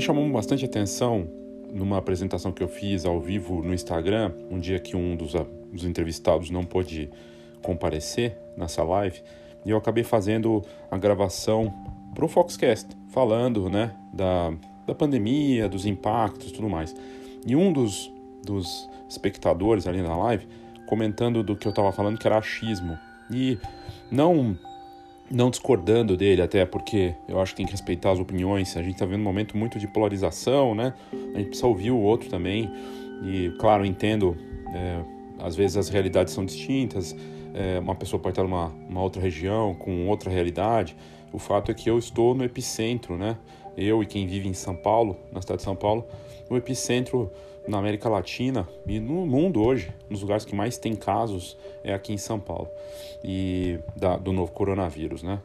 me chamou bastante atenção numa apresentação que eu fiz ao vivo no Instagram, um dia que um dos, dos entrevistados não pôde comparecer nessa live, e eu acabei fazendo a gravação para o Foxcast, falando né, da, da pandemia, dos impactos tudo mais. E um dos, dos espectadores ali na live comentando do que eu estava falando, que era achismo. E não não discordando dele, até porque eu acho que tem que respeitar as opiniões. A gente está vendo um momento muito de polarização, né? A gente precisa ouvir o outro também. E, claro, entendo, é, às vezes as realidades são distintas. É, uma pessoa pode estar numa uma outra região, com outra realidade. O fato é que eu estou no epicentro, né? Eu e quem vive em São Paulo, na cidade de São Paulo, no epicentro na América Latina e no mundo hoje, nos lugares que mais tem casos é aqui em São Paulo e da, do novo coronavírus, né?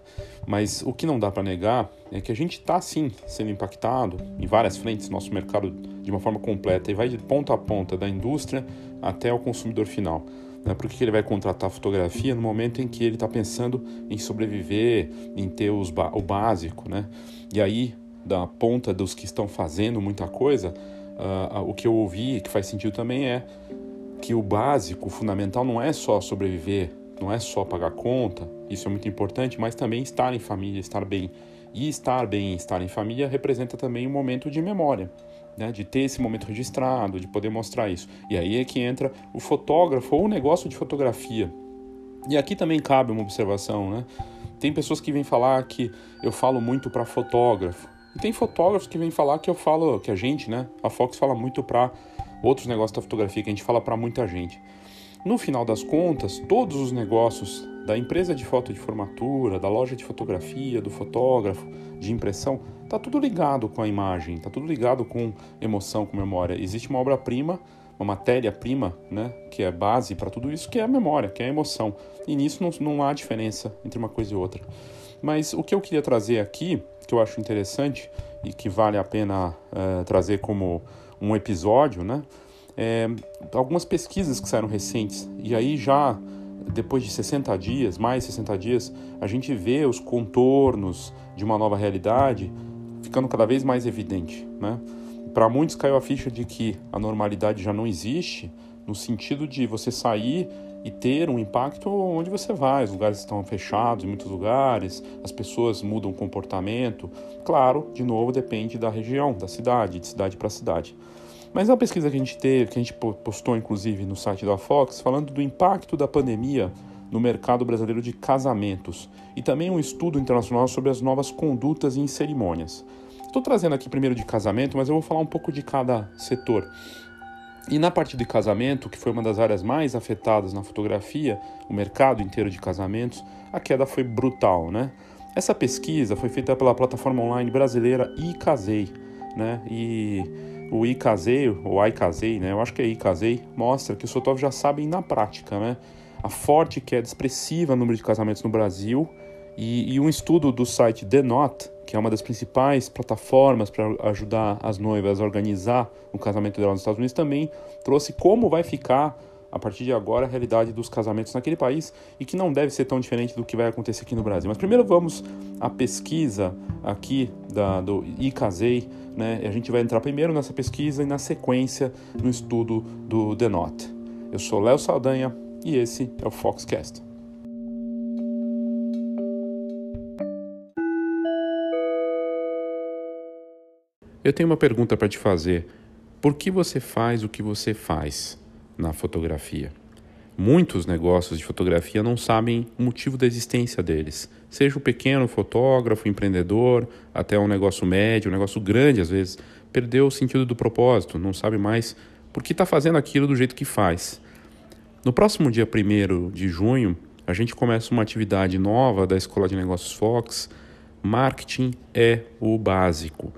Mas o que não dá para negar é que a gente está sim sendo impactado em várias frentes, nosso mercado de uma forma completa e vai de ponta a ponta da indústria até o consumidor final. Né? Por que ele vai contratar fotografia no momento em que ele está pensando em sobreviver, em ter os, o básico, né? E aí da ponta dos que estão fazendo muita coisa uh, o que eu ouvi, que faz sentido também, é que o básico, o fundamental, não é só sobreviver, não é só pagar conta, isso é muito importante, mas também estar em família, estar bem. E estar bem, estar em família representa também um momento de memória, né? de ter esse momento registrado, de poder mostrar isso. E aí é que entra o fotógrafo ou o negócio de fotografia. E aqui também cabe uma observação, né? Tem pessoas que vêm falar que eu falo muito para fotógrafo. E tem fotógrafos que vêm falar que eu falo, que a gente, né? A Fox fala muito para outros negócios da fotografia, que a gente fala para muita gente. No final das contas, todos os negócios da empresa de foto de formatura, da loja de fotografia, do fotógrafo, de impressão, tá tudo ligado com a imagem, tá tudo ligado com emoção, com memória. Existe uma obra-prima, uma matéria-prima, né, que é base para tudo isso, que é a memória, que é a emoção. E nisso não, não há diferença entre uma coisa e outra. Mas o que eu queria trazer aqui que eu acho interessante e que vale a pena uh, trazer como um episódio, né? É, algumas pesquisas que saíram recentes e aí já depois de 60 dias, mais 60 dias, a gente vê os contornos de uma nova realidade ficando cada vez mais evidente, né? Para muitos caiu a ficha de que a normalidade já não existe, no sentido de você sair e ter um impacto onde você vai. Os lugares estão fechados em muitos lugares, as pessoas mudam o comportamento. Claro, de novo, depende da região, da cidade, de cidade para cidade. Mas a pesquisa que a gente teve, que a gente postou inclusive no site da Fox, falando do impacto da pandemia no mercado brasileiro de casamentos e também um estudo internacional sobre as novas condutas em cerimônias. Estou trazendo aqui primeiro de casamento, mas eu vou falar um pouco de cada setor. E na parte de casamento, que foi uma das áreas mais afetadas na fotografia, o mercado inteiro de casamentos, a queda foi brutal, né? Essa pesquisa foi feita pela plataforma online brasileira iCasei, né? E o iCasei, ou iCasei, né? Eu acho que é iCasei, mostra que os fotógrafos já sabem na prática, né? A forte queda expressiva no número de casamentos no Brasil e, e um estudo do site The que é uma das principais plataformas para ajudar as noivas a organizar o casamento dela nos Estados Unidos, também trouxe como vai ficar a partir de agora a realidade dos casamentos naquele país e que não deve ser tão diferente do que vai acontecer aqui no Brasil. Mas primeiro vamos à pesquisa aqui da, do iCasei, né? A gente vai entrar primeiro nessa pesquisa e na sequência no estudo do The Not. Eu sou Léo Saldanha e esse é o Foxcast. Eu tenho uma pergunta para te fazer. Por que você faz o que você faz na fotografia? Muitos negócios de fotografia não sabem o motivo da existência deles. Seja o pequeno fotógrafo, empreendedor, até um negócio médio, um negócio grande às vezes, perdeu o sentido do propósito, não sabe mais por que está fazendo aquilo do jeito que faz. No próximo dia 1 de junho, a gente começa uma atividade nova da Escola de Negócios Fox. Marketing é o básico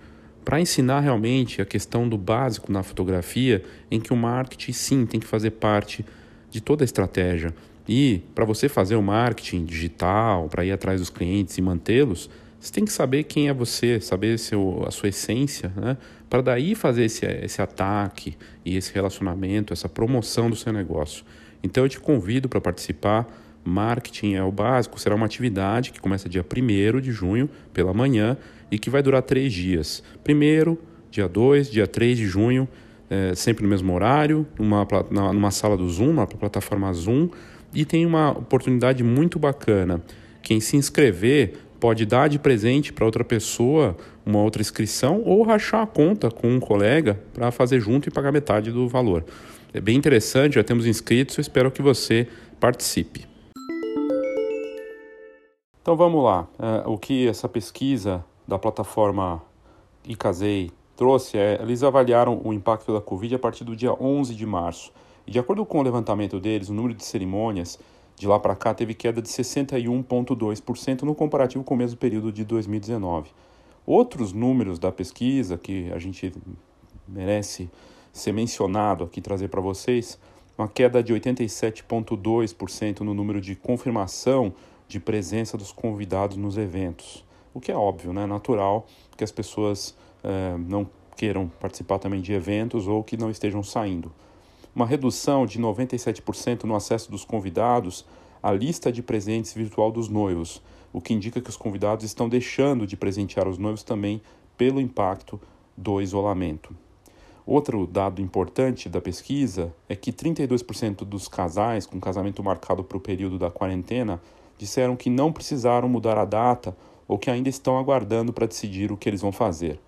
para ensinar realmente a questão do básico na fotografia, em que o marketing sim tem que fazer parte de toda a estratégia. E para você fazer o marketing digital, para ir atrás dos clientes e mantê-los, você tem que saber quem é você, saber seu, a sua essência, né? para daí fazer esse, esse ataque e esse relacionamento, essa promoção do seu negócio. Então eu te convido para participar. Marketing é o básico, será uma atividade que começa dia 1 de junho, pela manhã, e que vai durar três dias. Primeiro, dia 2, dia 3 de junho, é, sempre no mesmo horário, numa, numa sala do Zoom, uma plataforma Zoom, e tem uma oportunidade muito bacana. Quem se inscrever pode dar de presente para outra pessoa uma outra inscrição ou rachar a conta com um colega para fazer junto e pagar metade do valor. É bem interessante, já temos inscritos, espero que você participe. Então vamos lá. É, o que essa pesquisa da plataforma Icasei trouxe é, eles avaliaram o impacto da Covid a partir do dia 11 de março. E de acordo com o levantamento deles, o número de cerimônias de lá para cá teve queda de 61,2% no comparativo com o mesmo período de 2019. Outros números da pesquisa que a gente merece ser mencionado aqui, trazer para vocês, uma queda de 87,2% no número de confirmação de presença dos convidados nos eventos. O que é óbvio, né? natural que as pessoas eh, não queiram participar também de eventos ou que não estejam saindo uma redução de 97% no acesso dos convidados à lista de presentes virtual dos noivos, o que indica que os convidados estão deixando de presentear os noivos também pelo impacto do isolamento. Outro dado importante da pesquisa é que 32% dos casais com casamento marcado para o período da quarentena disseram que não precisaram mudar a data ou que ainda estão aguardando para decidir o que eles vão fazer.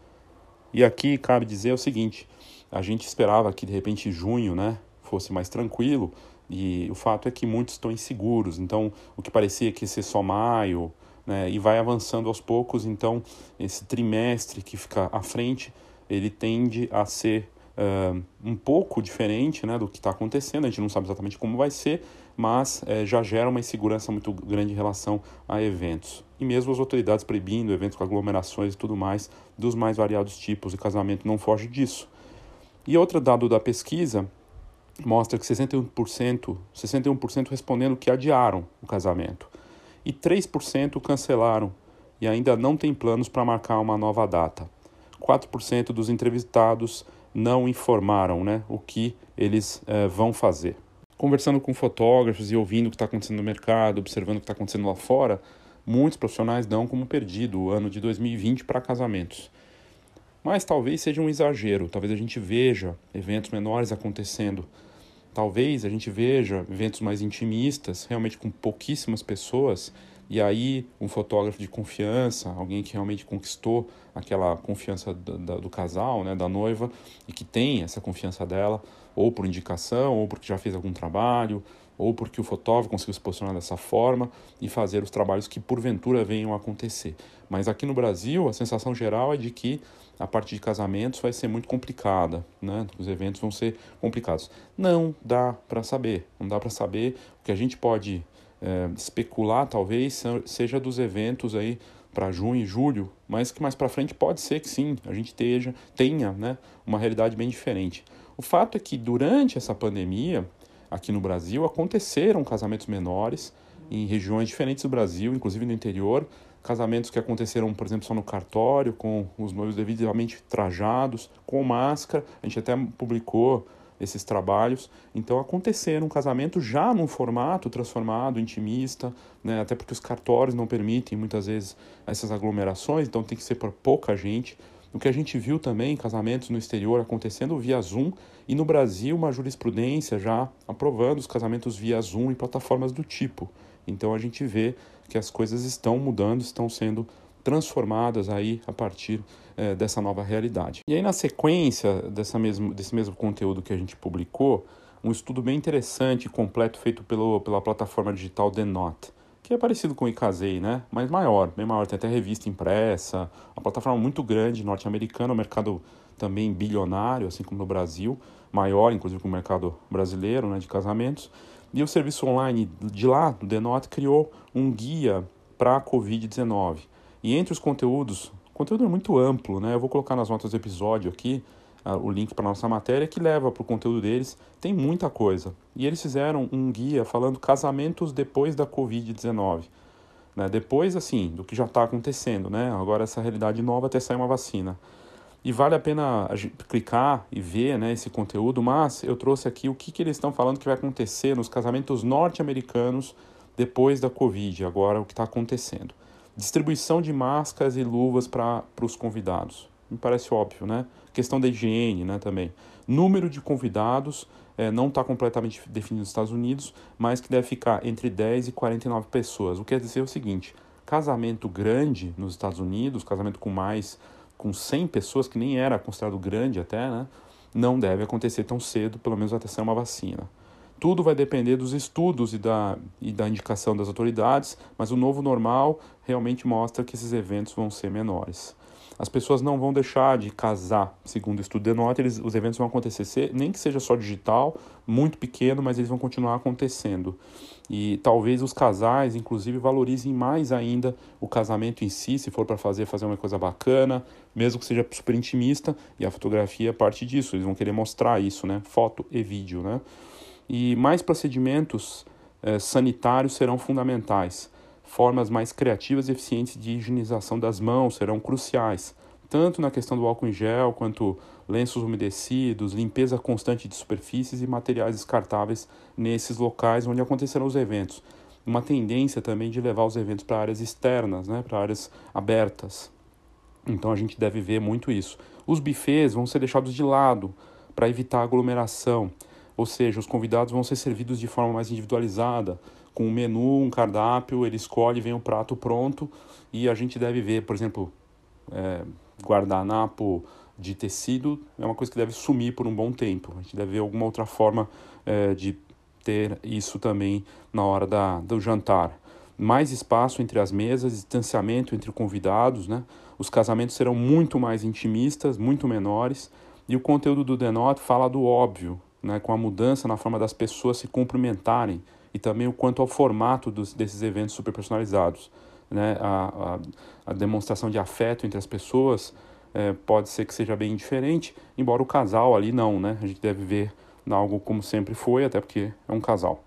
E aqui cabe dizer o seguinte: a gente esperava que de repente junho, né, fosse mais tranquilo, e o fato é que muitos estão inseguros. Então, o que parecia que ia ser só maio, né, e vai avançando aos poucos, então esse trimestre que fica à frente, ele tende a ser uh, um pouco diferente né, do que está acontecendo. A gente não sabe exatamente como vai ser, mas uh, já gera uma insegurança muito grande em relação a eventos. E mesmo as autoridades proibindo eventos com aglomerações e tudo mais, dos mais variados tipos, e casamento não foge disso. E outro dado da pesquisa mostra que 61%, 61% respondendo que adiaram o casamento e 3% cancelaram e ainda não têm planos para marcar uma nova data. 4% dos entrevistados não informaram né, o que eles eh, vão fazer. Conversando com fotógrafos e ouvindo o que está acontecendo no mercado, observando o que está acontecendo lá fora, muitos profissionais dão como perdido o ano de 2020 para casamentos. Mas talvez seja um exagero, talvez a gente veja eventos menores acontecendo. Talvez a gente veja eventos mais intimistas, realmente com pouquíssimas pessoas, e aí um fotógrafo de confiança, alguém que realmente conquistou aquela confiança do, do casal, né, da noiva, e que tem essa confiança dela, ou por indicação, ou porque já fez algum trabalho, ou porque o fotógrafo conseguiu se posicionar dessa forma e fazer os trabalhos que porventura venham a acontecer. Mas aqui no Brasil, a sensação geral é de que a parte de casamentos vai ser muito complicada, né? Os eventos vão ser complicados. Não dá para saber, não dá para saber. O que a gente pode é, especular, talvez, seja dos eventos aí para junho e julho, mas que mais para frente pode ser que sim, a gente teja, tenha né, uma realidade bem diferente. O fato é que durante essa pandemia, aqui no Brasil, aconteceram casamentos menores em regiões diferentes do Brasil, inclusive no interior, casamentos que aconteceram, por exemplo, só no cartório, com os noivos devidamente trajados, com máscara. A gente até publicou esses trabalhos. Então aconteceram um casamento já num formato transformado, intimista, né? até porque os cartórios não permitem muitas vezes essas aglomerações, então tem que ser por pouca gente. O que a gente viu também, casamentos no exterior acontecendo via Zoom e no Brasil uma jurisprudência já aprovando os casamentos via Zoom em plataformas do tipo. Então a gente vê que as coisas estão mudando, estão sendo transformadas aí a partir é, dessa nova realidade. E aí na sequência dessa mesmo, desse mesmo conteúdo que a gente publicou, um estudo bem interessante e completo feito pelo, pela plataforma digital The Not que é parecido com o Icasei, né? Mas maior, bem maior. Tem até revista impressa, uma plataforma muito grande, norte-americana, um mercado também bilionário, assim como no Brasil, maior, inclusive, que o mercado brasileiro, né, de casamentos. E o serviço online de lá, do Denot, criou um guia para a Covid-19. E entre os conteúdos, o conteúdo é muito amplo, né? Eu vou colocar nas notas do episódio aqui, o link para nossa matéria que leva para o conteúdo deles. Tem muita coisa. E eles fizeram um guia falando casamentos depois da Covid-19. Né? Depois, assim, do que já está acontecendo, né? Agora essa realidade nova até sair uma vacina. E vale a pena clicar e ver né, esse conteúdo, mas eu trouxe aqui o que, que eles estão falando que vai acontecer nos casamentos norte-americanos depois da Covid, agora o que está acontecendo. Distribuição de máscaras e luvas para os convidados. me parece óbvio, né? Questão da higiene, né, também. Número de convidados é, não está completamente definido nos Estados Unidos, mas que deve ficar entre 10 e 49 pessoas. O que quer dizer o seguinte: casamento grande nos Estados Unidos, casamento com mais, com 100 pessoas, que nem era considerado grande até, né? Não deve acontecer tão cedo, pelo menos até ser uma vacina. Tudo vai depender dos estudos e da, e da indicação das autoridades, mas o novo normal realmente mostra que esses eventos vão ser menores as pessoas não vão deixar de casar, segundo o estudo denota, eles, os eventos vão acontecer, nem que seja só digital, muito pequeno, mas eles vão continuar acontecendo. E talvez os casais, inclusive, valorizem mais ainda o casamento em si, se for para fazer, fazer uma coisa bacana, mesmo que seja super intimista, e a fotografia é parte disso, eles vão querer mostrar isso, né? Foto e vídeo, né? E mais procedimentos eh, sanitários serão fundamentais formas mais criativas e eficientes de higienização das mãos serão cruciais, tanto na questão do álcool em gel, quanto lenços umedecidos, limpeza constante de superfícies e materiais descartáveis nesses locais onde acontecerão os eventos. Uma tendência também de levar os eventos para áreas externas, né, para áreas abertas. Então a gente deve ver muito isso. Os bufês vão ser deixados de lado para evitar aglomeração, ou seja, os convidados vão ser servidos de forma mais individualizada, com um menu, um cardápio, ele escolhe, vem o prato pronto e a gente deve ver, por exemplo, é, guardanapo de tecido é uma coisa que deve sumir por um bom tempo. A gente deve ver alguma outra forma é, de ter isso também na hora da, do jantar. Mais espaço entre as mesas, distanciamento entre convidados, né? Os casamentos serão muito mais intimistas, muito menores, e o conteúdo do Denote fala do óbvio, né? Com a mudança na forma das pessoas se cumprimentarem, e também o quanto ao formato dos, desses eventos super personalizados. Né? A, a, a demonstração de afeto entre as pessoas é, pode ser que seja bem diferente, embora o casal ali não, né? A gente deve ver algo como sempre foi, até porque é um casal.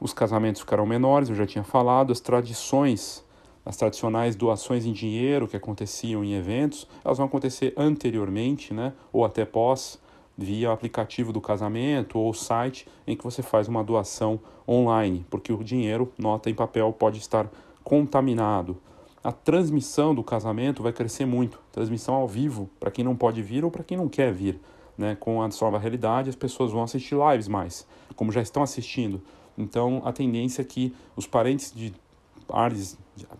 Os casamentos ficarão menores, eu já tinha falado, as tradições, as tradicionais doações em dinheiro que aconteciam em eventos, elas vão acontecer anteriormente, né? Ou até pós via aplicativo do casamento ou site em que você faz uma doação online, porque o dinheiro, nota em papel, pode estar contaminado. A transmissão do casamento vai crescer muito, transmissão ao vivo para quem não pode vir ou para quem não quer vir. Né? Com a nova realidade, as pessoas vão assistir lives mais, como já estão assistindo. Então, a tendência é que os parentes de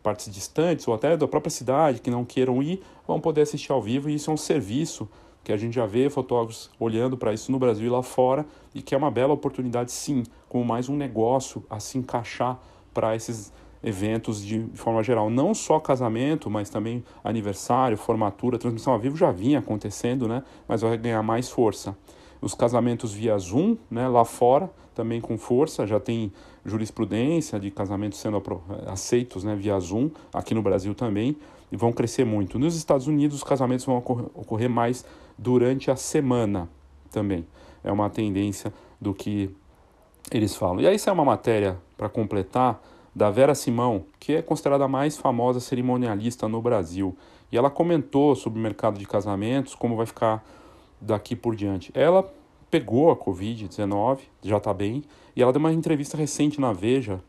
partes distantes ou até da própria cidade que não queiram ir vão poder assistir ao vivo e isso é um serviço que a gente já vê fotógrafos olhando para isso no Brasil e lá fora, e que é uma bela oportunidade, sim, como mais um negócio a se encaixar para esses eventos de, forma geral. Não só casamento, mas também aniversário, formatura, transmissão ao vivo já vinha acontecendo, né? mas vai ganhar mais força. Os casamentos via Zoom, né, lá fora, também com força, já tem jurisprudência de casamentos sendo aceitos né, via Zoom, aqui no Brasil também, e vão crescer muito. Nos Estados Unidos, os casamentos vão ocorrer mais durante a semana também. É uma tendência do que eles falam. E aí, isso é uma matéria para completar da Vera Simão, que é considerada a mais famosa cerimonialista no Brasil. E ela comentou sobre o mercado de casamentos, como vai ficar daqui por diante. Ela pegou a Covid-19, já está bem, e ela deu uma entrevista recente na Veja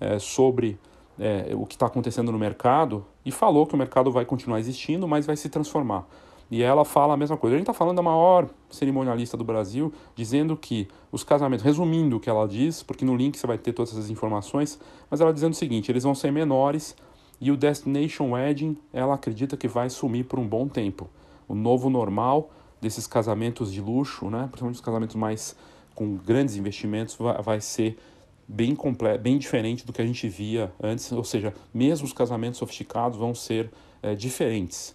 é, sobre é, o que está acontecendo no mercado e falou que o mercado vai continuar existindo, mas vai se transformar. E ela fala a mesma coisa. A gente está falando da maior cerimonialista do Brasil, dizendo que os casamentos, resumindo o que ela diz, porque no link você vai ter todas essas informações, mas ela dizendo o seguinte: eles vão ser menores e o Destination Wedding, ela acredita que vai sumir por um bom tempo. O novo normal desses casamentos de luxo, né, principalmente os casamentos mais com grandes investimentos, vai, ser bem completo, bem diferente do que a gente via antes, ou seja, mesmo os casamentos sofisticados vão ser é, diferentes.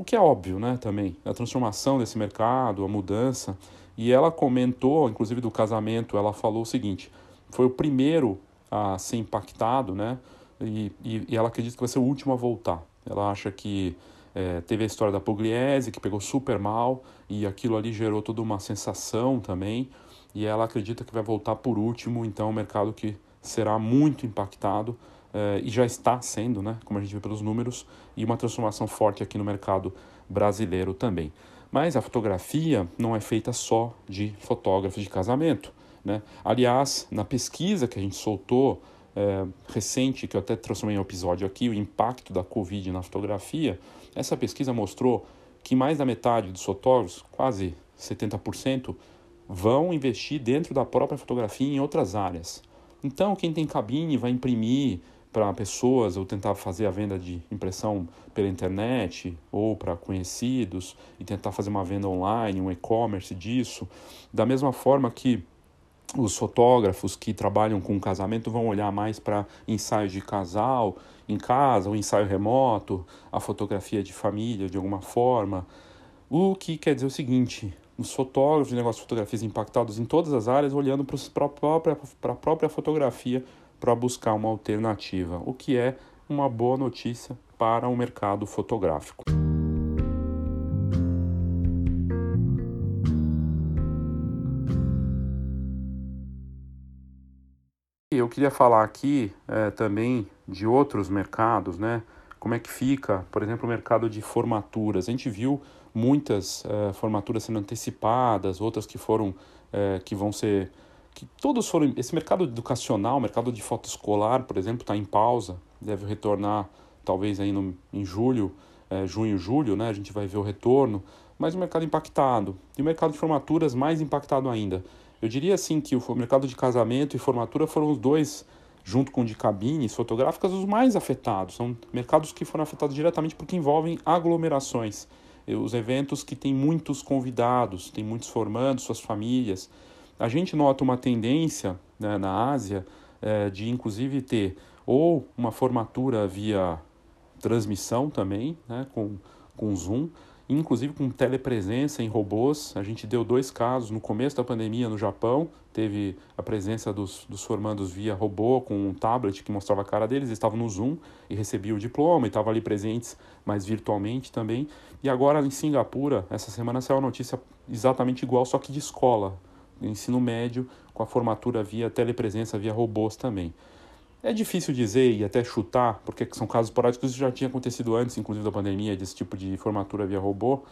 O que é óbvio, né, também, a transformação desse mercado, a mudança. E ela comentou, inclusive do casamento, ela falou o seguinte: foi o primeiro a ser impactado, né? E, e, e ela acredita que vai ser o último a voltar. Ela acha que é, teve a história da Pugliese, que pegou super mal, e aquilo ali gerou toda uma sensação também e ela acredita que vai voltar por último, então um mercado que será muito impactado eh, e já está sendo, né, como a gente vê pelos números, e uma transformação forte aqui no mercado brasileiro também. Mas a fotografia não é feita só de fotógrafos de casamento. Né? Aliás, na pesquisa que a gente soltou é, recente, que eu até transformei em episódio aqui, o impacto da Covid na fotografia, essa pesquisa mostrou que mais da metade dos fotógrafos, quase 70%, vão investir dentro da própria fotografia em outras áreas. Então, quem tem cabine vai imprimir para pessoas ou tentar fazer a venda de impressão pela internet ou para conhecidos e tentar fazer uma venda online, um e-commerce disso. Da mesma forma que os fotógrafos que trabalham com casamento vão olhar mais para ensaios de casal em casa, o ensaio remoto, a fotografia de família de alguma forma. O que quer dizer o seguinte: os fotógrafos de negócios de fotografias impactados em todas as áreas, olhando para a própria, própria fotografia para buscar uma alternativa, o que é uma boa notícia para o mercado fotográfico. Eu queria falar aqui é, também de outros mercados, né? Como é que fica, por exemplo, o mercado de formaturas? A gente viu muitas é, formaturas sendo antecipadas, outras que foram, é, que vão ser, que todos foram. Esse mercado educacional, o mercado de foto escolar, por exemplo, está em pausa, deve retornar talvez aí no, em julho, junho, julho, né? A gente vai ver o retorno, mas o mercado impactado e o mercado de formaturas mais impactado ainda. Eu diria assim que o mercado de casamento e formatura foram os dois, junto com o de cabines fotográficas, os mais afetados. São mercados que foram afetados diretamente porque envolvem aglomerações. Os eventos que têm muitos convidados, tem muitos formandos, suas famílias. A gente nota uma tendência né, na Ásia é, de, inclusive, ter ou uma formatura via transmissão também, né, com, com Zoom, inclusive com telepresença em robôs. A gente deu dois casos no começo da pandemia no Japão, teve a presença dos, dos formandos via robô com um tablet que mostrava a cara deles, eles estavam no Zoom e recebiam o diploma e estavam ali presentes, mas virtualmente também. E agora em Singapura, essa semana saiu a notícia exatamente igual, só que de escola, ensino médio, com a formatura via telepresença, via robôs também. É difícil dizer e até chutar, porque são casos esporádicos, isso já tinha acontecido antes, inclusive da pandemia, desse tipo de formatura via robô,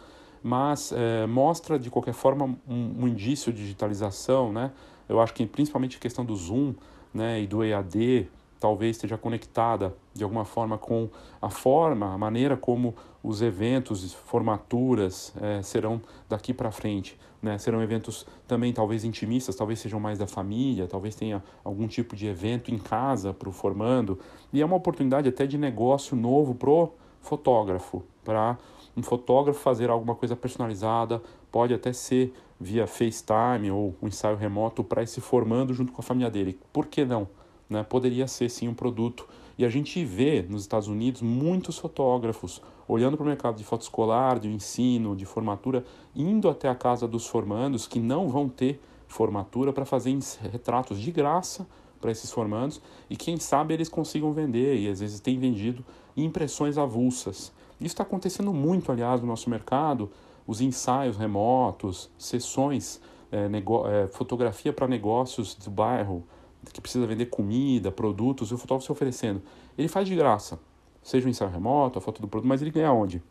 mas é, mostra de qualquer forma um, um, indício de digitalização, né? Eu acho que principalmente a questão do Zoom né, e do EAD, talvez esteja conectada de alguma forma com a forma, a maneira como os eventos, formaturas é, serão daqui para frente. Né? Serão eventos também talvez intimistas, talvez sejam mais da família, talvez tenha algum tipo de evento em casa para o formando. E é uma oportunidade até de negócio novo pro fotógrafo, para um fotógrafo fazer alguma coisa personalizada, pode até ser via FaceTime ou um ensaio remoto para esse formando junto com a família dele. Por que não? Né, poderia ser sim um produto. E a gente vê nos Estados Unidos muitos fotógrafos olhando para o mercado de foto escolar, de ensino, de formatura, indo até a casa dos formandos que não vão ter formatura para fazer retratos de graça para esses formandos e quem sabe eles consigam vender e às vezes têm vendido impressões avulsas. Isso está acontecendo muito, aliás, no nosso mercado, os ensaios remotos, sessões, é, é, fotografia para negócios do bairro, que precisa vender comida, produtos, e o fotógrafo se oferecendo. Ele faz de graça, seja o ensaio remoto, a foto do produto, mas ele ganha onde?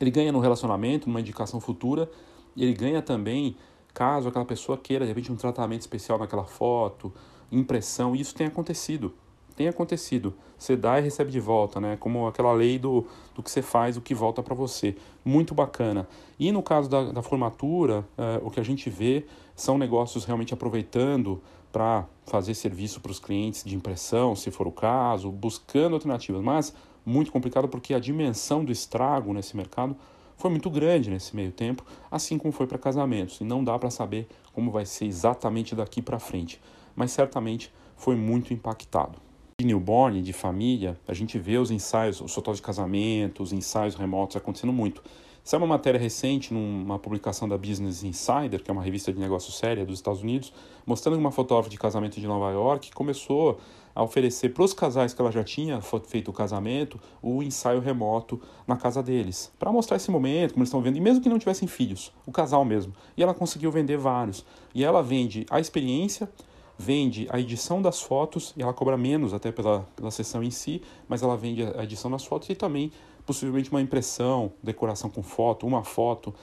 Ele ganha no relacionamento, numa indicação futura, e ele ganha também caso aquela pessoa queira, de repente, um tratamento especial naquela foto, impressão, e isso tem acontecido. Tem acontecido. Você dá e recebe de volta, né? Como aquela lei do, do que você faz, o que volta para você. Muito bacana. E no caso da, da formatura, é, o que a gente vê são negócios realmente aproveitando para fazer serviço para os clientes de impressão, se for o caso, buscando alternativas, mas muito complicado porque a dimensão do estrago nesse mercado foi muito grande nesse meio tempo, assim como foi para casamentos, e não dá para saber como vai ser exatamente daqui para frente, mas certamente foi muito impactado. De newborn, de família, a gente vê os ensaios, os fotógrafos de casamento, os ensaios remotos acontecendo muito. Saiu uma matéria recente numa publicação da Business Insider, que é uma revista de negócios séria dos Estados Unidos, mostrando uma fotógrafa de casamento de Nova York que começou a oferecer para os casais que ela já tinha feito o casamento o ensaio remoto na casa deles, para mostrar esse momento, como eles estão vendo, e mesmo que não tivessem filhos, o casal mesmo. E ela conseguiu vender vários. E ela vende a experiência, vende a edição das fotos, e ela cobra menos até pela, pela sessão em si, mas ela vende a edição das fotos e também possivelmente uma impressão, decoração com foto, uma foto.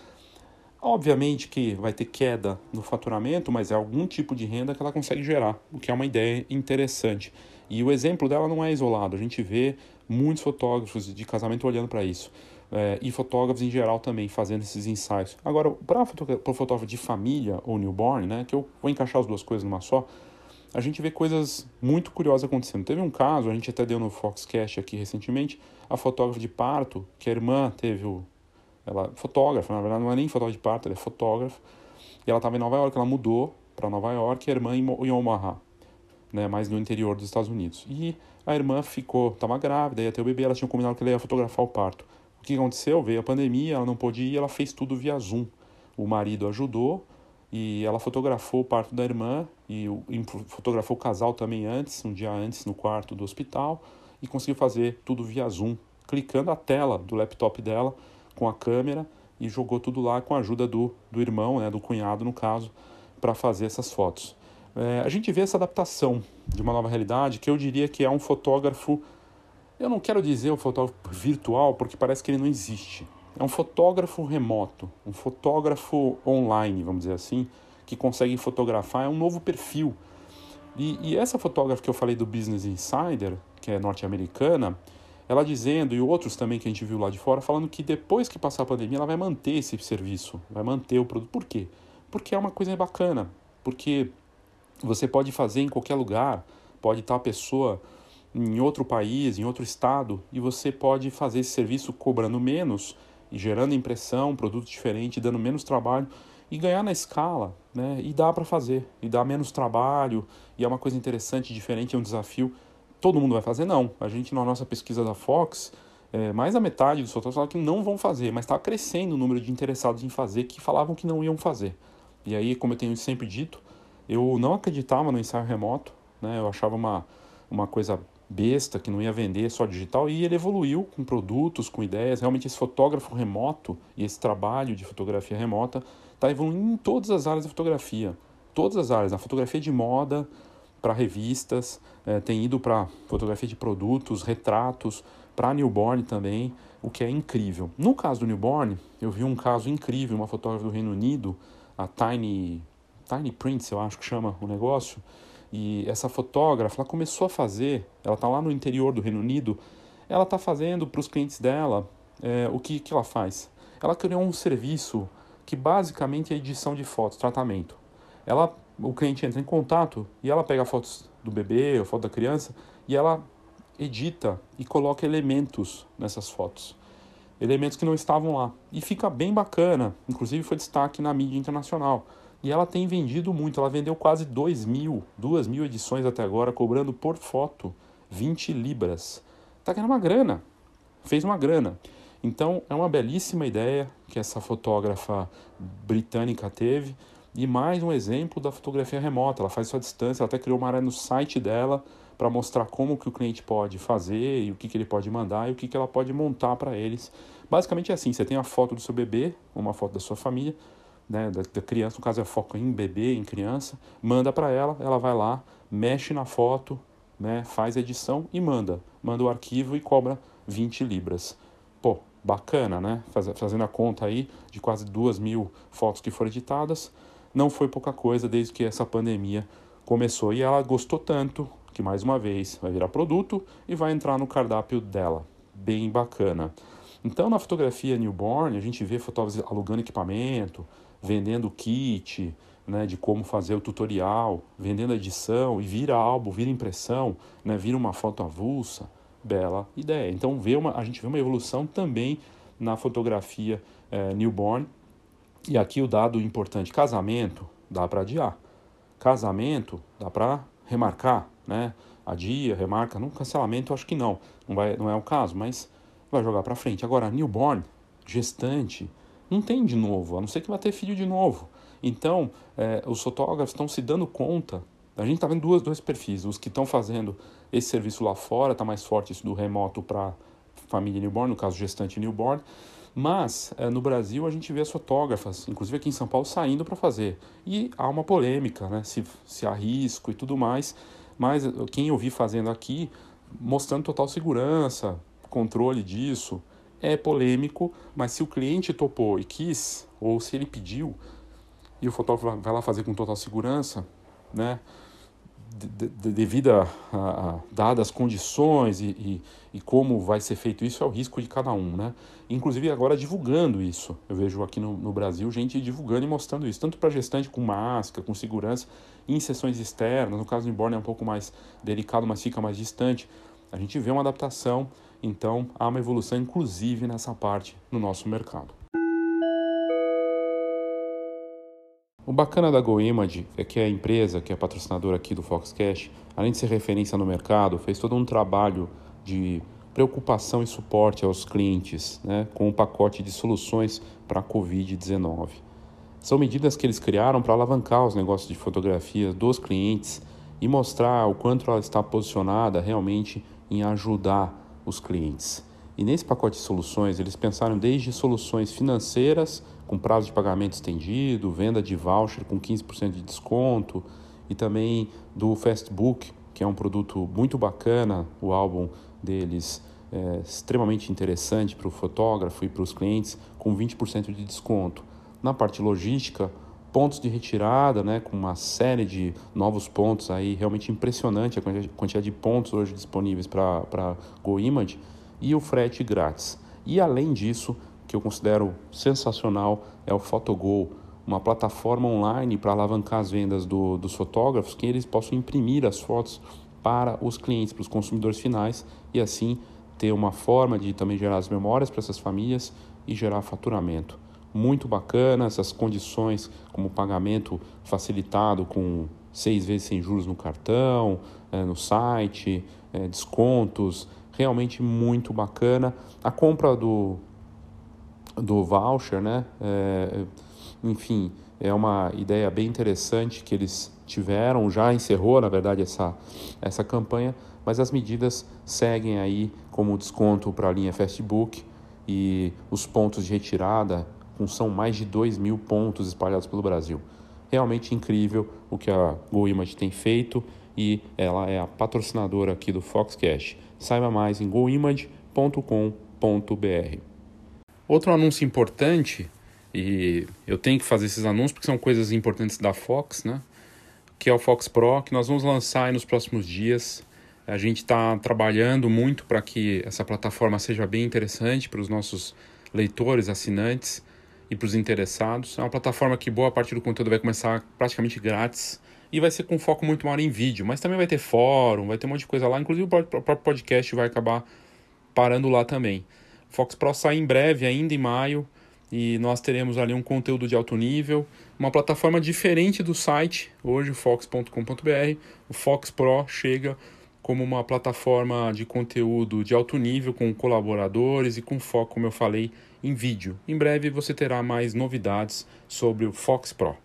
Obviamente que vai ter queda no faturamento, mas é algum tipo de renda que ela consegue gerar, o que é uma ideia interessante. E o exemplo dela não é isolado, a gente vê muitos fotógrafos de casamento olhando para isso. É, e fotógrafos em geral também fazendo esses ensaios. Agora, para o fotógrafo de família ou newborn, né, que eu vou encaixar as duas coisas numa só, a gente vê coisas muito curiosas acontecendo. Teve um caso, a gente até deu no Foxcast aqui recentemente, a fotógrafa de parto, que a irmã teve o. Ela fotógrafa, na verdade não é nem fotógrafa de parto, ela é fotógrafa. E ela estava em Nova York, ela mudou para Nova York e a irmã em Omaha, né, mais no interior dos Estados Unidos. E a irmã ficou, estava grávida, ia ter o bebê, ela tinha combinado que ela ia fotografar o parto. O que aconteceu? Veio a pandemia, ela não pôde ir, ela fez tudo via Zoom. O marido ajudou e ela fotografou o parto da irmã e, fotografou o casal também antes, um dia antes, no quarto do hospital e conseguiu fazer tudo via Zoom, clicando a tela do laptop dela com a câmera e jogou tudo lá com a ajuda do, do irmão, né, do cunhado no caso, para fazer essas fotos. É, a gente vê essa adaptação de uma nova realidade que eu diria que é um fotógrafo eu não quero dizer um fotógrafo virtual porque parece que ele não existe. É um fotógrafo remoto, um fotógrafo online, vamos dizer assim, que consegue fotografar. É um novo perfil. E, e essa fotógrafa que eu falei do Business Insider, que é norte-americana, ela dizendo, e outros também que a gente viu lá de fora, falando que depois que passar a pandemia, ela vai manter esse serviço, vai manter o produto. Por quê? Porque é uma coisa bacana. Porque você pode fazer em qualquer lugar, pode estar a pessoa em outro país, em outro estado, e você pode fazer esse serviço cobrando menos e gerando impressão, produto diferente, dando menos trabalho e ganhar na escala, né? E dá para fazer, e dá menos trabalho, e é uma coisa interessante, diferente, é um desafio. Todo mundo vai fazer? Não. A gente, na nossa pesquisa da Fox, é, mais da metade dos fotógrafos falaram que não vão fazer, mas está crescendo o número de interessados em fazer que falavam que não iam fazer. E aí, como eu tenho sempre dito, eu não acreditava no ensaio remoto, né? Eu achava uma, uma coisa besta que não ia vender só digital e ele evoluiu com produtos, com ideias. Realmente esse fotógrafo remoto e esse trabalho de fotografia remota está evoluindo em todas as áreas da fotografia, todas as áreas, na fotografia de moda para revistas, é, tem ido para fotografia de produtos, retratos, para newborn também, o que é incrível. No caso do newborn, eu vi um caso incrível, uma fotógrafa do Reino Unido, a Tiny Tiny Prints, eu acho que chama o negócio e essa fotógrafa, ela começou a fazer, ela está lá no interior do Reino Unido, ela está fazendo para os clientes dela é, o que, que ela faz. Ela criou um serviço que basicamente é edição de fotos, tratamento. Ela, o cliente entra em contato e ela pega fotos do bebê ou foto da criança e ela edita e coloca elementos nessas fotos. Elementos que não estavam lá. E fica bem bacana. Inclusive foi destaque na mídia internacional. E ela tem vendido muito, ela vendeu quase 2 mil, 2 mil edições até agora, cobrando por foto 20 libras. Tá ganhando uma grana, fez uma grana. Então é uma belíssima ideia que essa fotógrafa britânica teve. E mais um exemplo da fotografia remota, ela faz à distância, ela até criou uma área no site dela para mostrar como que o cliente pode fazer e o que, que ele pode mandar e o que, que ela pode montar para eles. Basicamente é assim, você tem a foto do seu bebê, uma foto da sua família, né, da, da, criança, no caso é foco em bebê, em criança, manda para ela, ela vai lá, mexe na foto, né, faz a edição e manda. Manda o arquivo e cobra 20 libras. Pô, bacana, né? Faz, fazendo a conta aí de quase duas mil fotos que foram editadas, não foi pouca coisa desde que essa pandemia começou. E ela gostou tanto que, mais uma vez, vai virar produto e vai entrar no cardápio dela. Bem bacana. Então, na fotografia newborn, a gente vê fotógrafos alugando equipamento, vendendo kit, né, de como fazer o tutorial, vendendo edição e vira álbum, vira impressão, né, vira uma foto avulsa. Bela ideia. Então vê uma, a gente vê uma evolução também na fotografia é, newborn. E aqui o dado importante: casamento dá para adiar, casamento dá para remarcar, né? Adia, remarca, no cancelamento acho que não, não, vai, não é o caso, mas vai jogar para frente. Agora, newborn, gestante, não tem de novo, a não ser que vai ter filho de novo. Então, é, os fotógrafos estão se dando conta. A gente está vendo duas, dois perfis. Os que estão fazendo esse serviço lá fora, está mais forte isso do remoto para família newborn, no caso gestante newborn. Mas é, no Brasil a gente vê as fotógrafas, inclusive aqui em São Paulo, saindo para fazer. E há uma polêmica, né? Se, se há risco e tudo mais. Mas quem eu vi fazendo aqui, mostrando total segurança, controle disso, é polêmico, mas se o cliente topou e quis, ou se ele pediu, e o fotógrafo vai lá fazer com total segurança, né? de, de, devido a, a, dadas as condições e, e, e, como vai ser feito isso, é o risco de cada um, né? Inclusive agora divulgando isso. Eu vejo aqui no, no Brasil gente divulgando e mostrando isso, tanto para gestante com máscara, com segurança, em sessões externas. No caso do inborn é um pouco mais delicado, mas fica mais distante. A gente vê uma adaptação, então há uma evolução, inclusive nessa parte no nosso mercado. O bacana da GoImage é que a empresa, que é patrocinadora aqui do Foxcast, além de ser referência no mercado, fez todo um trabalho de preocupação e suporte aos clientes, né, com um pacote de soluções para a Covid-19. São medidas que eles criaram para alavancar os negócios de fotografia dos clientes e mostrar o quanto ela está posicionada realmente em ajudar os clientes. E nesse pacote de soluções, eles pensaram desde soluções financeiras, com prazo de pagamento estendido, venda de voucher com 15% de desconto, e também do Fastbook, que é um produto muito bacana, o álbum deles é extremamente interessante para o fotógrafo e para os clientes, com 20% de desconto. Na parte logística, pontos de retirada, né, com uma série de novos pontos aí, realmente impressionante a quantidade de pontos hoje disponíveis para GoImage e o frete grátis. E além disso, que eu considero sensacional é o Photogol, uma plataforma online para alavancar as vendas do, dos fotógrafos, que eles possam imprimir as fotos para os clientes, para os consumidores finais e assim ter uma forma de também gerar as memórias para essas famílias e gerar faturamento. Muito bacana essas condições, como pagamento facilitado com seis vezes sem juros no cartão, é, no site, é, descontos, realmente muito bacana. A compra do, do voucher, né? É, enfim, é uma ideia bem interessante que eles tiveram, já encerrou, na verdade, essa, essa campanha, mas as medidas seguem aí como desconto para a linha Fastbook e os pontos de retirada, com são mais de 2 mil pontos espalhados pelo Brasil. Realmente incrível o que a GoImage tem feito e ela é a patrocinadora aqui do Foxcast. Saiba mais em goimage.com.br. Outro anúncio importante, e eu tenho que fazer esses anúncios porque são coisas importantes da Fox, né? Que é o Fox Pro, que nós vamos lançar nos próximos dias. A gente está trabalhando muito para que essa plataforma seja bem interessante para os nossos leitores, assinantes e para os interessados. É uma plataforma que boa parte do conteúdo vai começar praticamente grátis e vai ser com foco muito maior em vídeo, mas também vai ter fórum, vai ter um monte de coisa lá, inclusive o próprio podcast vai acabar parando lá também. Fox Pro sai em breve, ainda em maio, e nós teremos ali um conteúdo de alto nível, uma plataforma diferente do site, hoje fox.com.br. O Fox Pro chega como uma plataforma de conteúdo de alto nível, com colaboradores e com foco, como eu falei, em vídeo. Em breve você terá mais novidades sobre o Fox Pro.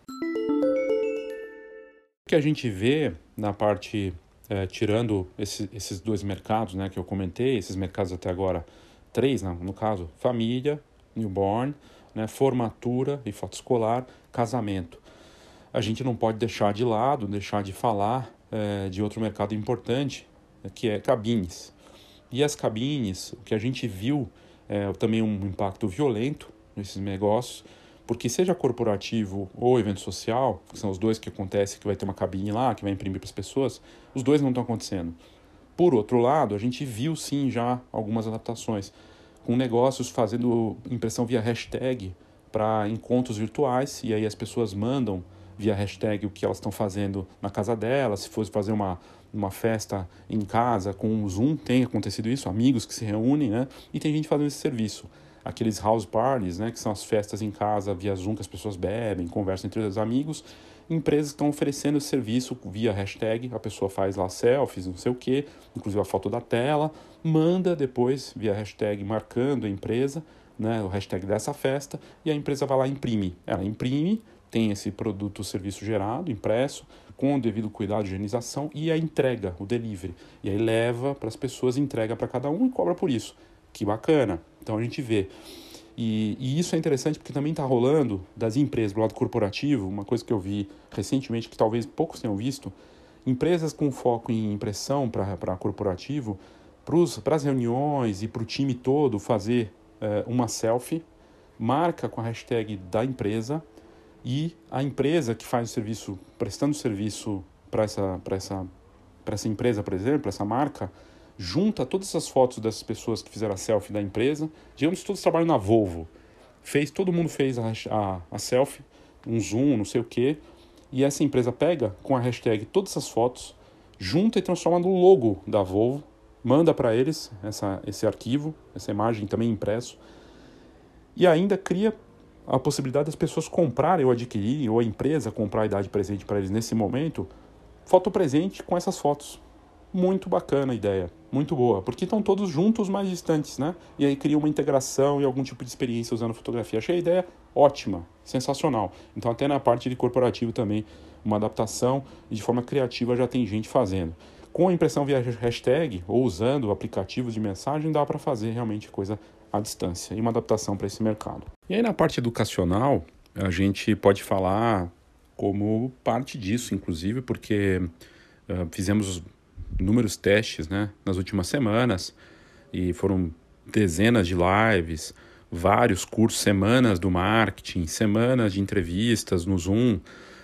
O que a gente vê na parte, é, tirando esse, esses dois mercados né, que eu comentei, esses mercados até agora, três no, no caso, família, newborn, né, formatura e foto escolar, casamento. A gente não pode deixar de lado, deixar de falar é, de outro mercado importante, que é cabines. E as cabines, o que a gente viu é também um impacto violento nesses negócios, porque seja corporativo ou evento social, que são os dois que acontecem, que vai ter uma cabine lá, que vai imprimir para as pessoas, os dois não estão acontecendo. Por outro lado, a gente viu sim já algumas adaptações, com negócios fazendo impressão via hashtag para encontros virtuais, e aí as pessoas mandam via hashtag o que elas estão fazendo na casa delas, se fosse fazer uma, uma festa em casa com o Zoom, tem acontecido isso, amigos que se reúnem, né? E tem gente fazendo esse serviço aqueles house parties, né, que são as festas em casa via Zoom que as pessoas bebem, conversam entre os amigos. Empresas estão oferecendo esse serviço via hashtag, a pessoa faz lá selfies, não sei o que, inclusive a foto da tela, manda depois via hashtag marcando a empresa, né, o hashtag dessa festa, e a empresa vai lá e imprime. Ela imprime, tem esse produto ou serviço gerado, impresso, com o devido cuidado higienização e a entrega, o delivery. E aí leva para as pessoas, entrega para cada um e cobra por isso. Que bacana. Então a gente vê. E, e isso é interessante porque também está rolando das empresas do lado corporativo, uma coisa que eu vi recentemente que talvez poucos tenham visto, empresas com foco em impressão para corporativo, para as reuniões e para o time todo fazer é, uma selfie, marca com a hashtag da empresa e a empresa que faz o serviço, prestando serviço para essa, essa, essa empresa, por exemplo, essa marca, junta todas essas fotos dessas pessoas que fizeram a selfie da empresa, digamos que todos trabalham na Volvo, fez, todo mundo fez a, a, a selfie, um zoom, não sei o que, e essa empresa pega com a hashtag todas essas fotos, junta e transforma no logo da Volvo, manda para eles essa, esse arquivo, essa imagem também impresso, e ainda cria a possibilidade das pessoas comprarem ou adquirirem, ou a empresa comprar a idade presente para eles nesse momento, foto presente com essas fotos. Muito bacana a ideia, muito boa, porque estão todos juntos, mais distantes, né? E aí cria uma integração e algum tipo de experiência usando fotografia. Achei a ideia ótima, sensacional. Então, até na parte de corporativo também, uma adaptação e de forma criativa já tem gente fazendo. Com a impressão via hashtag ou usando aplicativos de mensagem, dá para fazer realmente coisa à distância e uma adaptação para esse mercado. E aí, na parte educacional, a gente pode falar como parte disso, inclusive, porque uh, fizemos inúmeros testes né, nas últimas semanas e foram dezenas de lives, vários cursos, semanas do marketing, semanas de entrevistas no Zoom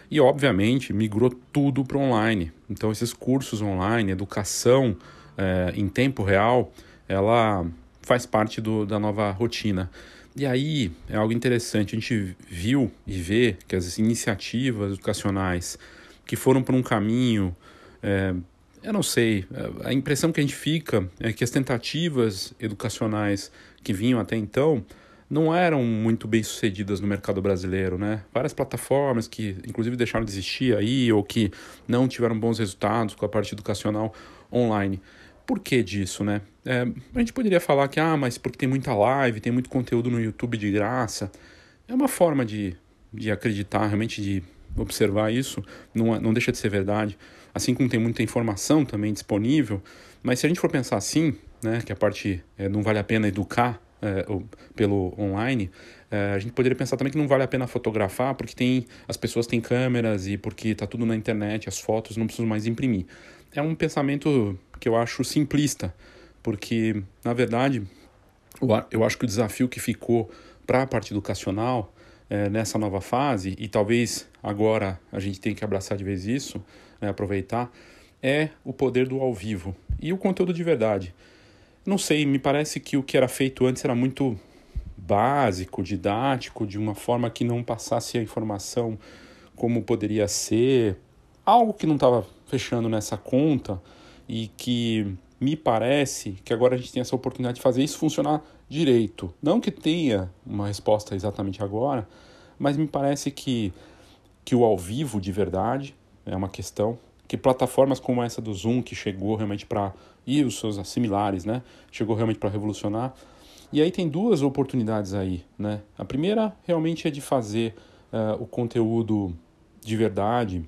e, obviamente, migrou tudo para online. Então, esses cursos online, educação eh, em tempo real, ela faz parte do, da nova rotina. E aí é algo interessante, a gente viu e vê que as iniciativas educacionais que foram por um caminho é, eu não sei, a impressão que a gente fica é que as tentativas educacionais que vinham até então não eram muito bem sucedidas no mercado brasileiro, né? Várias plataformas que, inclusive, deixaram de existir aí ou que não tiveram bons resultados com a parte educacional online. Por que disso, né? É, a gente poderia falar que, ah, mas porque tem muita live, tem muito conteúdo no YouTube de graça. É uma forma de, de acreditar, realmente de observar isso, não, é, não deixa de ser verdade assim como tem muita informação também disponível, mas se a gente for pensar assim, né, que a parte é, não vale a pena educar é, pelo online, é, a gente poderia pensar também que não vale a pena fotografar porque tem as pessoas têm câmeras e porque está tudo na internet, as fotos não precisam mais imprimir. É um pensamento que eu acho simplista, porque na verdade eu acho que o desafio que ficou para a parte educacional é, nessa nova fase, e talvez agora a gente tenha que abraçar de vez isso, né, aproveitar, é o poder do ao vivo e o conteúdo de verdade. Não sei, me parece que o que era feito antes era muito básico, didático, de uma forma que não passasse a informação como poderia ser, algo que não estava fechando nessa conta e que me parece que agora a gente tem essa oportunidade de fazer isso funcionar direito. Não que tenha uma resposta exatamente agora, mas me parece que, que o ao vivo de verdade é uma questão. Que plataformas como essa do Zoom, que chegou realmente para. e os seus similares, né? Chegou realmente para revolucionar. E aí tem duas oportunidades aí, né? A primeira realmente é de fazer uh, o conteúdo de verdade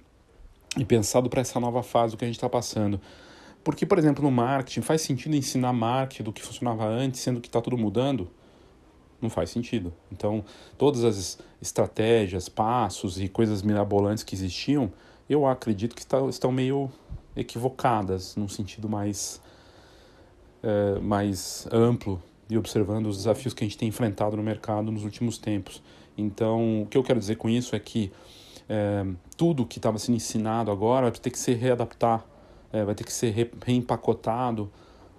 e pensado para essa nova fase do que a gente está passando. Porque, por exemplo, no marketing, faz sentido ensinar marketing do que funcionava antes, sendo que está tudo mudando? Não faz sentido. Então, todas as estratégias, passos e coisas mirabolantes que existiam, eu acredito que está, estão meio equivocadas, num sentido mais, é, mais amplo e observando os desafios que a gente tem enfrentado no mercado nos últimos tempos. Então, o que eu quero dizer com isso é que é, tudo que estava sendo ensinado agora vai ter que ser readaptar é, vai ter que ser re, reempacotado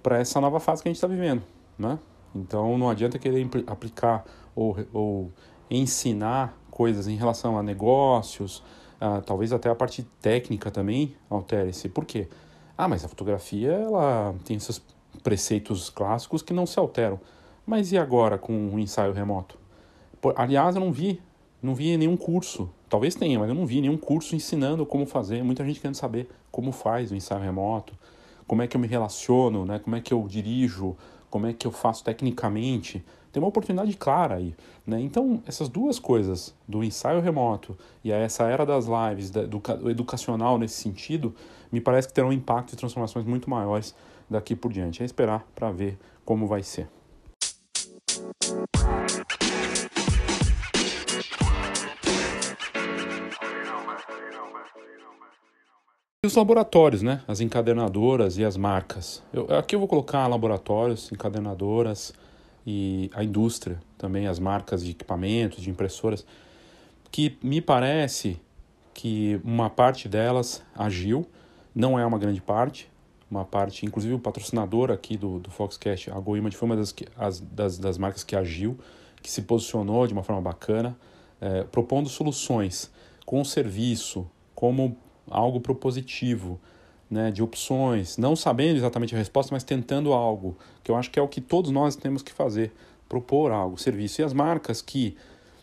para essa nova fase que a gente está vivendo, né? Então não adianta querer aplicar ou, ou ensinar coisas em relação a negócios, talvez até a parte técnica também altere-se. Por quê? Ah, mas a fotografia ela tem esses preceitos clássicos que não se alteram. Mas e agora com o ensaio remoto? Por, aliás, eu não vi, não vi nenhum curso Talvez tenha, mas eu não vi nenhum curso ensinando como fazer. Muita gente querendo saber como faz o ensaio remoto, como é que eu me relaciono, né? como é que eu dirijo, como é que eu faço tecnicamente. Tem uma oportunidade clara aí. Né? Então, essas duas coisas, do ensaio remoto e essa era das lives, do educacional nesse sentido, me parece que terão um impacto e transformações muito maiores daqui por diante. É esperar para ver como vai ser. E os laboratórios, né? As encadernadoras e as marcas. Eu, aqui eu vou colocar laboratórios, encadernadoras e a indústria também, as marcas de equipamentos, de impressoras, que me parece que uma parte delas agiu, não é uma grande parte, uma parte, inclusive o patrocinador aqui do, do Foxcast, a GoImage, foi uma das, as, das, das marcas que agiu, que se posicionou de uma forma bacana, é, propondo soluções com o serviço como algo propositivo, né, de opções, não sabendo exatamente a resposta, mas tentando algo, que eu acho que é o que todos nós temos que fazer, propor algo, serviço. E as marcas que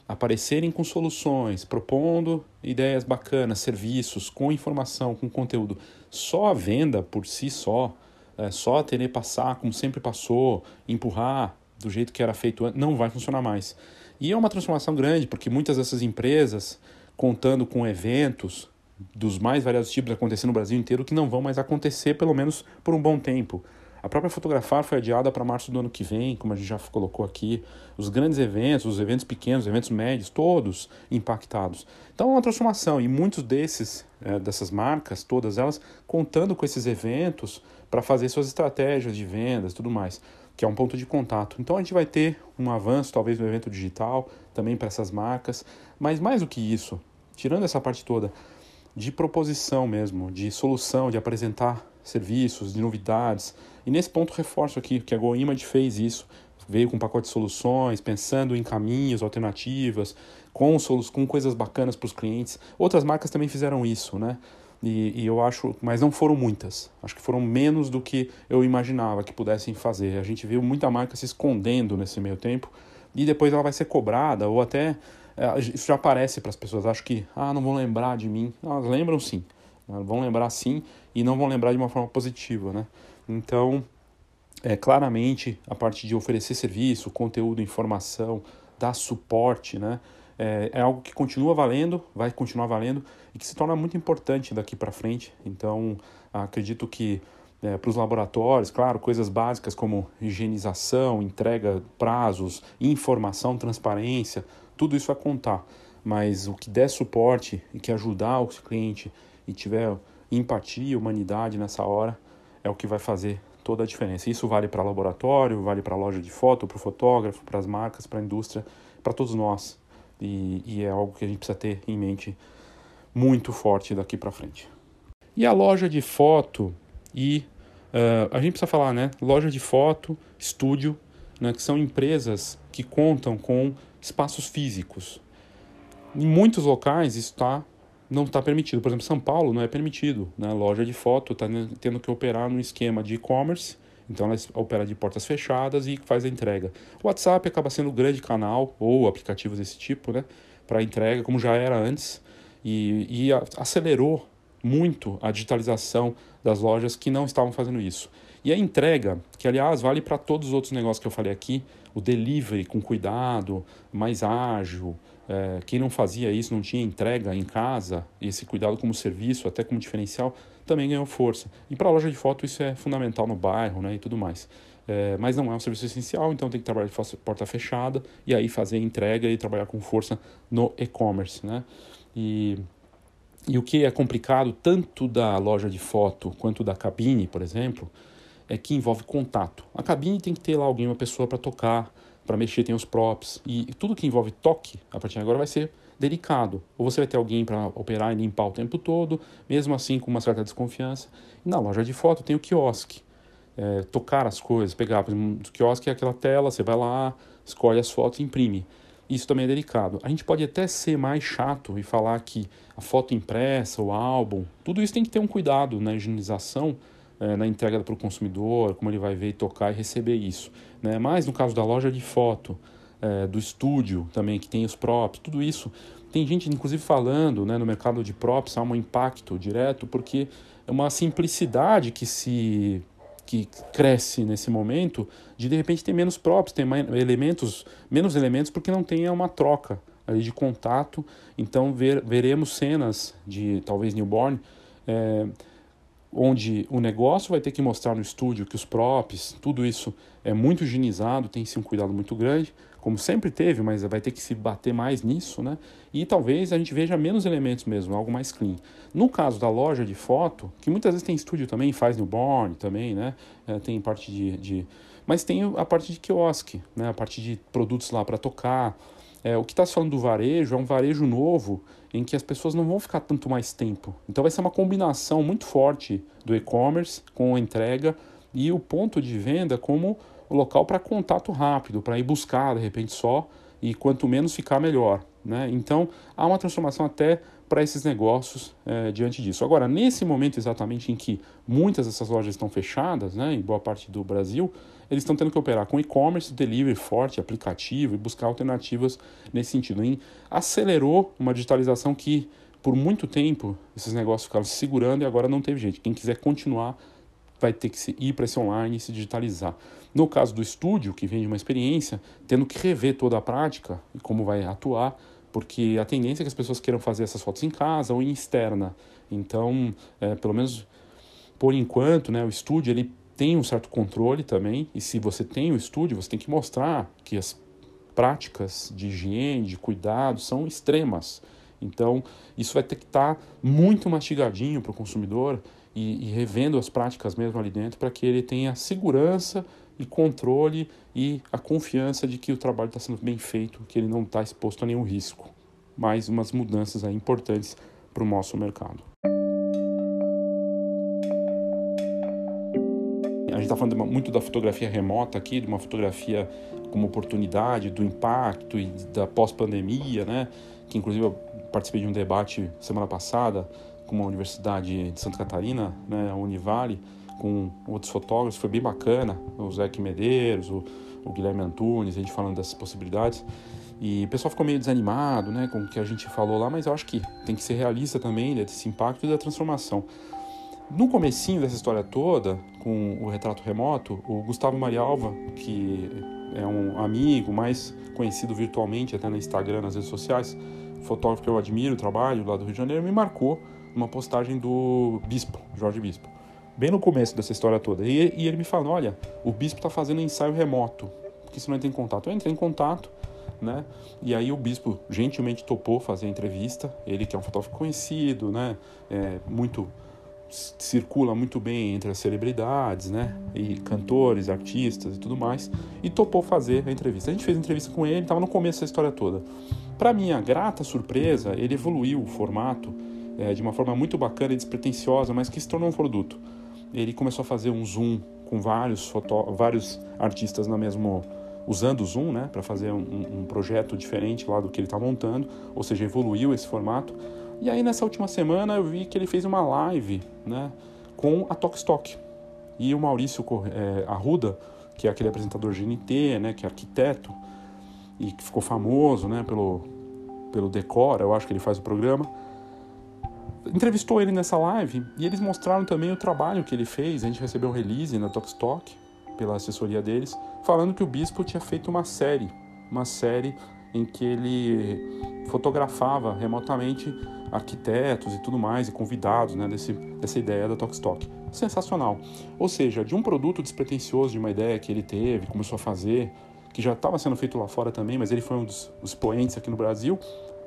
aparecerem com soluções, propondo ideias bacanas, serviços, com informação, com conteúdo, só a venda por si só, é, só a passar como sempre passou, empurrar do jeito que era feito antes, não vai funcionar mais. E é uma transformação grande, porque muitas dessas empresas, contando com eventos dos mais variados tipos acontecendo no Brasil inteiro, que não vão mais acontecer, pelo menos por um bom tempo. A própria Fotografar foi adiada para março do ano que vem, como a gente já colocou aqui. Os grandes eventos, os eventos pequenos, os eventos médios, todos impactados. Então é uma transformação e muitos desses, é, dessas marcas, todas elas, contando com esses eventos para fazer suas estratégias de vendas tudo mais, que é um ponto de contato. Então a gente vai ter um avanço, talvez, no evento digital, também para essas marcas, mas mais do que isso, tirando essa parte toda, de proposição mesmo, de solução, de apresentar serviços, de novidades. E nesse ponto reforço aqui que a GoImage fez isso, veio com um pacote de soluções, pensando em caminhos, alternativas, com, com coisas bacanas para os clientes. Outras marcas também fizeram isso, né? E, e, eu acho, mas não foram muitas. Acho que foram menos do que eu imaginava que pudessem fazer. A gente viu muita marca se escondendo nesse meio tempo e depois ela vai ser cobrada ou até isso já aparece para as pessoas. Acho que ah, não vão lembrar de mim. Elas lembram sim, vão lembrar sim e não vão lembrar de uma forma positiva, né? Então, é, claramente, a parte de oferecer serviço, conteúdo, informação, dar suporte, né? É, é, algo que continua valendo, vai continuar valendo e que se torna muito importante daqui para frente. Então, acredito que é, para os laboratórios, claro, coisas básicas como higienização, entrega, prazos, informação, transparência, tudo isso vai contar. Mas o que der suporte e que ajudar o cliente e tiver empatia, humanidade nessa hora, é o que vai fazer toda a diferença. Isso vale para laboratório, vale para loja de foto, para o fotógrafo, para as marcas, para a indústria, para todos nós. E, e, é algo que a gente precisa ter em mente muito forte daqui para frente. E a loja de foto e uh, a gente precisa falar, né? Loja de foto, estúdio, né? Que são empresas que contam com espaços físicos. Em muitos locais isso está não está permitido. Por exemplo, São Paulo não é permitido. Né? Loja de foto está tendo que operar no esquema de e-commerce, então ela opera de portas fechadas e faz a entrega. O WhatsApp acaba sendo um grande canal, ou aplicativos desse tipo, né? para entrega, como já era antes, e, e acelerou muito a digitalização das lojas que não estavam fazendo isso. E a entrega, que aliás vale para todos os outros negócios que eu falei aqui, o delivery com cuidado, mais ágil, é, quem não fazia isso, não tinha entrega em casa, esse cuidado como serviço, até como diferencial, também ganhou força. E para a loja de foto isso é fundamental no bairro né, e tudo mais. É, mas não é um serviço essencial, então tem que trabalhar de porta fechada e aí fazer entrega e trabalhar com força no e-commerce. Né? E, e o que é complicado, tanto da loja de foto quanto da cabine, por exemplo, é que envolve contato. A cabine tem que ter lá alguém, uma pessoa para tocar, para mexer tem os props. E tudo que envolve toque, a partir de agora, vai ser delicado. Ou você vai ter alguém para operar e limpar o tempo todo, mesmo assim com uma certa desconfiança. E na loja de foto tem o quiosque. É, tocar as coisas, pegar, por exemplo, o quiosque é aquela tela, você vai lá, escolhe as fotos e imprime. Isso também é delicado. A gente pode até ser mais chato e falar que a foto impressa, o álbum, tudo isso tem que ter um cuidado na higienização, é, na entrega para o consumidor, como ele vai ver, tocar e receber isso. Né? Mas no caso da loja de foto, é, do estúdio também, que tem os props, tudo isso, tem gente inclusive falando né, no mercado de props há um impacto direto, porque é uma simplicidade que se que cresce nesse momento de de repente ter menos props, ter mais elementos, menos elementos porque não tem uma troca ali de contato. Então ver, veremos cenas de talvez newborn é, onde o negócio vai ter que mostrar no estúdio que os props, tudo isso é muito higienizado, tem sim um cuidado muito grande, como sempre teve, mas vai ter que se bater mais nisso, né? E talvez a gente veja menos elementos mesmo, algo mais clean. No caso da loja de foto, que muitas vezes tem estúdio também, faz newborn também, né? É, tem parte de, de, Mas tem a parte de quiosque, né? A parte de produtos lá para tocar, É, o que está falando do varejo é um varejo novo em que as pessoas não vão ficar tanto mais tempo. Então vai ser uma combinação muito forte do e-commerce com a entrega e o ponto de venda como o local para contato rápido, para ir buscar de repente só e quanto menos ficar melhor. Né? Então há uma transformação até para esses negócios é, diante disso. Agora, nesse momento exatamente em que muitas dessas lojas estão fechadas, né, em boa parte do Brasil, eles estão tendo que operar com e-commerce, delivery forte, aplicativo e buscar alternativas nesse sentido. E acelerou uma digitalização que, por muito tempo, esses negócios ficaram se segurando e agora não teve jeito. Quem quiser continuar vai ter que ir para esse online e se digitalizar. No caso do estúdio, que vem de uma experiência, tendo que rever toda a prática e como vai atuar, porque a tendência é que as pessoas queiram fazer essas fotos em casa ou em externa. Então, é, pelo menos por enquanto, né, o estúdio ele tem um certo controle também, e se você tem o estúdio, você tem que mostrar que as práticas de higiene, de cuidado são extremas. Então, isso vai ter que estar tá muito mastigadinho para o consumidor e, e, revendo as práticas mesmo ali dentro para que ele tenha segurança e controle e a confiança de que o trabalho está sendo bem feito, que ele não está exposto a nenhum risco. Mais umas mudanças importantes para o nosso mercado. Gente está falando muito da fotografia remota aqui, de uma fotografia como oportunidade, do impacto e da pós-pandemia, né? Que inclusive eu participei de um debate semana passada com uma universidade de Santa Catarina, né, a Univale, com outros fotógrafos, foi bem bacana, o Zé Medeiros, o, o Guilherme Antunes, a gente falando dessas possibilidades. E o pessoal ficou meio desanimado né, com o que a gente falou lá, mas eu acho que tem que ser realista também né, desse impacto e da transformação. No comecinho dessa história toda, com o retrato remoto, o Gustavo Marialva, que é um amigo mais conhecido virtualmente até no Instagram, nas redes sociais, fotógrafo que eu admiro trabalho lá do Rio de Janeiro, me marcou uma postagem do Bispo, Jorge Bispo bem no começo dessa história toda. E, e ele me falou: olha, o bispo está fazendo ensaio remoto, porque você não entra em contato. Eu entrei em contato, né? E aí o bispo gentilmente topou fazer a entrevista. Ele que é um fotógrafo conhecido, né? É, muito circula muito bem entre as celebridades, né? E cantores, artistas e tudo mais. E topou fazer a entrevista. A gente fez a entrevista com ele, estava no começo da história toda. Para minha grata surpresa, ele evoluiu o formato é, de uma forma muito bacana e despretensiosa, mas que se tornou um produto ele começou a fazer um zoom com vários, foto, vários artistas na mesmo usando o Zoom, né, para fazer um, um, projeto diferente lá do que ele está montando, ou seja, evoluiu esse formato. E aí nessa última semana eu vi que ele fez uma live, né, com a Tokstok e o Maurício é, Arruda, que é aquele apresentador GNT, né, que é arquiteto e que ficou famoso, né, pelo pelo Decora, eu acho que ele faz o programa entrevistou ele nessa live e eles mostraram também o trabalho que ele fez. A gente recebeu um release na Talkstock pela assessoria deles, falando que o bispo tinha feito uma série, uma série em que ele fotografava remotamente arquitetos e tudo mais e convidados, né, desse, dessa ideia da Talkstock. Sensacional. Ou seja, de um produto despretensioso, de uma ideia que ele teve, começou a fazer, que já estava sendo feito lá fora também, mas ele foi um dos expoentes aqui no Brasil,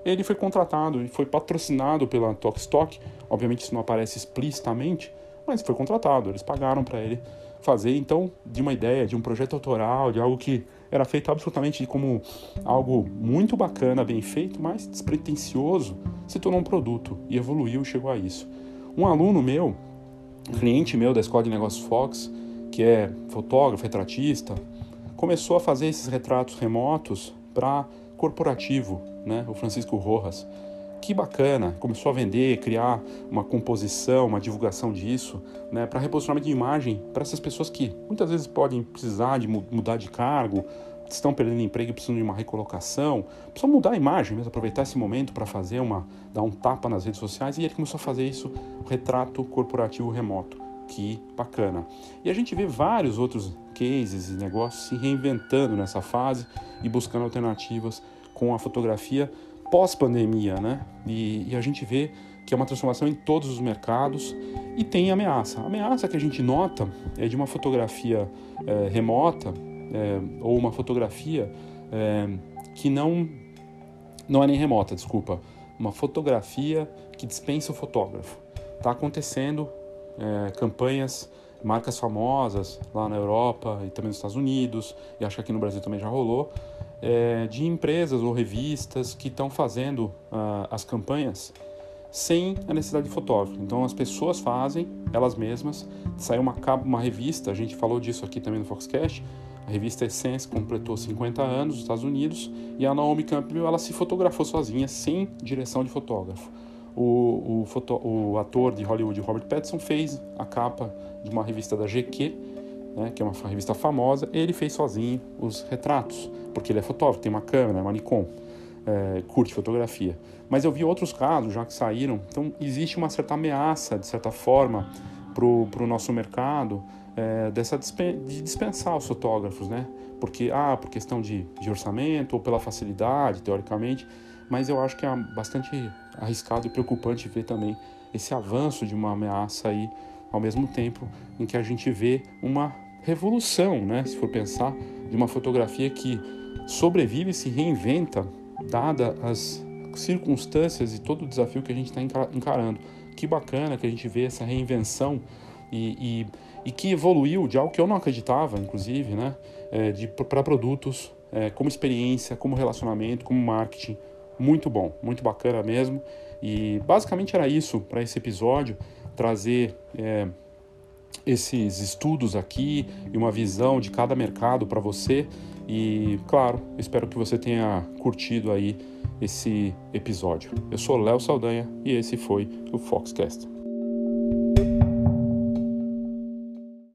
ele foi contratado e foi patrocinado pela Talkstock. Obviamente isso não aparece explicitamente, mas foi contratado. Eles pagaram para ele fazer, então, de uma ideia, de um projeto autoral, de algo que era feito absolutamente como algo muito bacana, bem feito, mas despretensioso, se tornou um produto e evoluiu e chegou a isso. Um aluno meu, cliente meu da Escola de Negócios Fox, que é fotógrafo, retratista, começou a fazer esses retratos remotos para corporativo, né? O Francisco Rojas. Que bacana, começou a vender, criar uma composição, uma divulgação disso, né, para reposicionamento de imagem para essas pessoas que muitas vezes podem precisar de mudar de cargo, estão perdendo emprego e precisam de uma recolocação, precisam mudar a imagem mesmo, aproveitar esse momento para fazer uma, dar um tapa nas redes sociais e ele começou a fazer isso, o retrato corporativo remoto. Que bacana. E a gente vê vários outros cases e negócios se reinventando nessa fase e buscando alternativas com a fotografia pós-pandemia, né? E, e, a gente vê que é uma transformação em todos os mercados e tem ameaça. A ameaça que a gente nota é de uma fotografia é, remota é, ou uma fotografia é, que não não é nem remota, desculpa, uma fotografia que dispensa o fotógrafo. Está acontecendo campanhas marcas famosas lá na Europa e também nos Estados Unidos, e acho que aqui no Brasil também já rolou, é, de empresas ou revistas que estão fazendo uh, as campanhas sem a necessidade de fotógrafo. Então as pessoas fazem elas mesmas. Saiu uma, uma revista, a gente falou disso aqui também no Foxcast, a revista Essence completou 50 anos nos Estados Unidos e a Naomi Campbell ela se fotografou sozinha, sem direção de fotógrafo. O, o, foto, o ator de Hollywood, Robert Pattinson, fez a capa de uma revista da GQ, né, que é uma revista famosa. Ele fez sozinho os retratos, porque ele é fotógrafo, tem uma câmera, é uma Nikon, é, curte fotografia. Mas eu vi outros casos já que saíram, então existe uma certa ameaça, de certa forma, para o nosso mercado é, dessa de dispensar os fotógrafos, né? Porque, ah, por questão de, de orçamento ou pela facilidade, teoricamente, mas eu acho que é bastante arriscado e preocupante ver também esse avanço de uma ameaça aí, ao mesmo tempo em que a gente vê uma revolução, né? Se for pensar, de uma fotografia que sobrevive e se reinventa, dada as circunstâncias e todo o desafio que a gente está encarando. Que bacana que a gente vê essa reinvenção e, e, e que evoluiu de algo que eu não acreditava, inclusive, né? É, para produtos, é, como experiência, como relacionamento, como marketing. Muito bom, muito bacana mesmo. E basicamente era isso para esse episódio, trazer é, esses estudos aqui e uma visão de cada mercado para você. E claro, espero que você tenha curtido aí esse episódio. Eu sou Léo Saldanha e esse foi o Foxcast.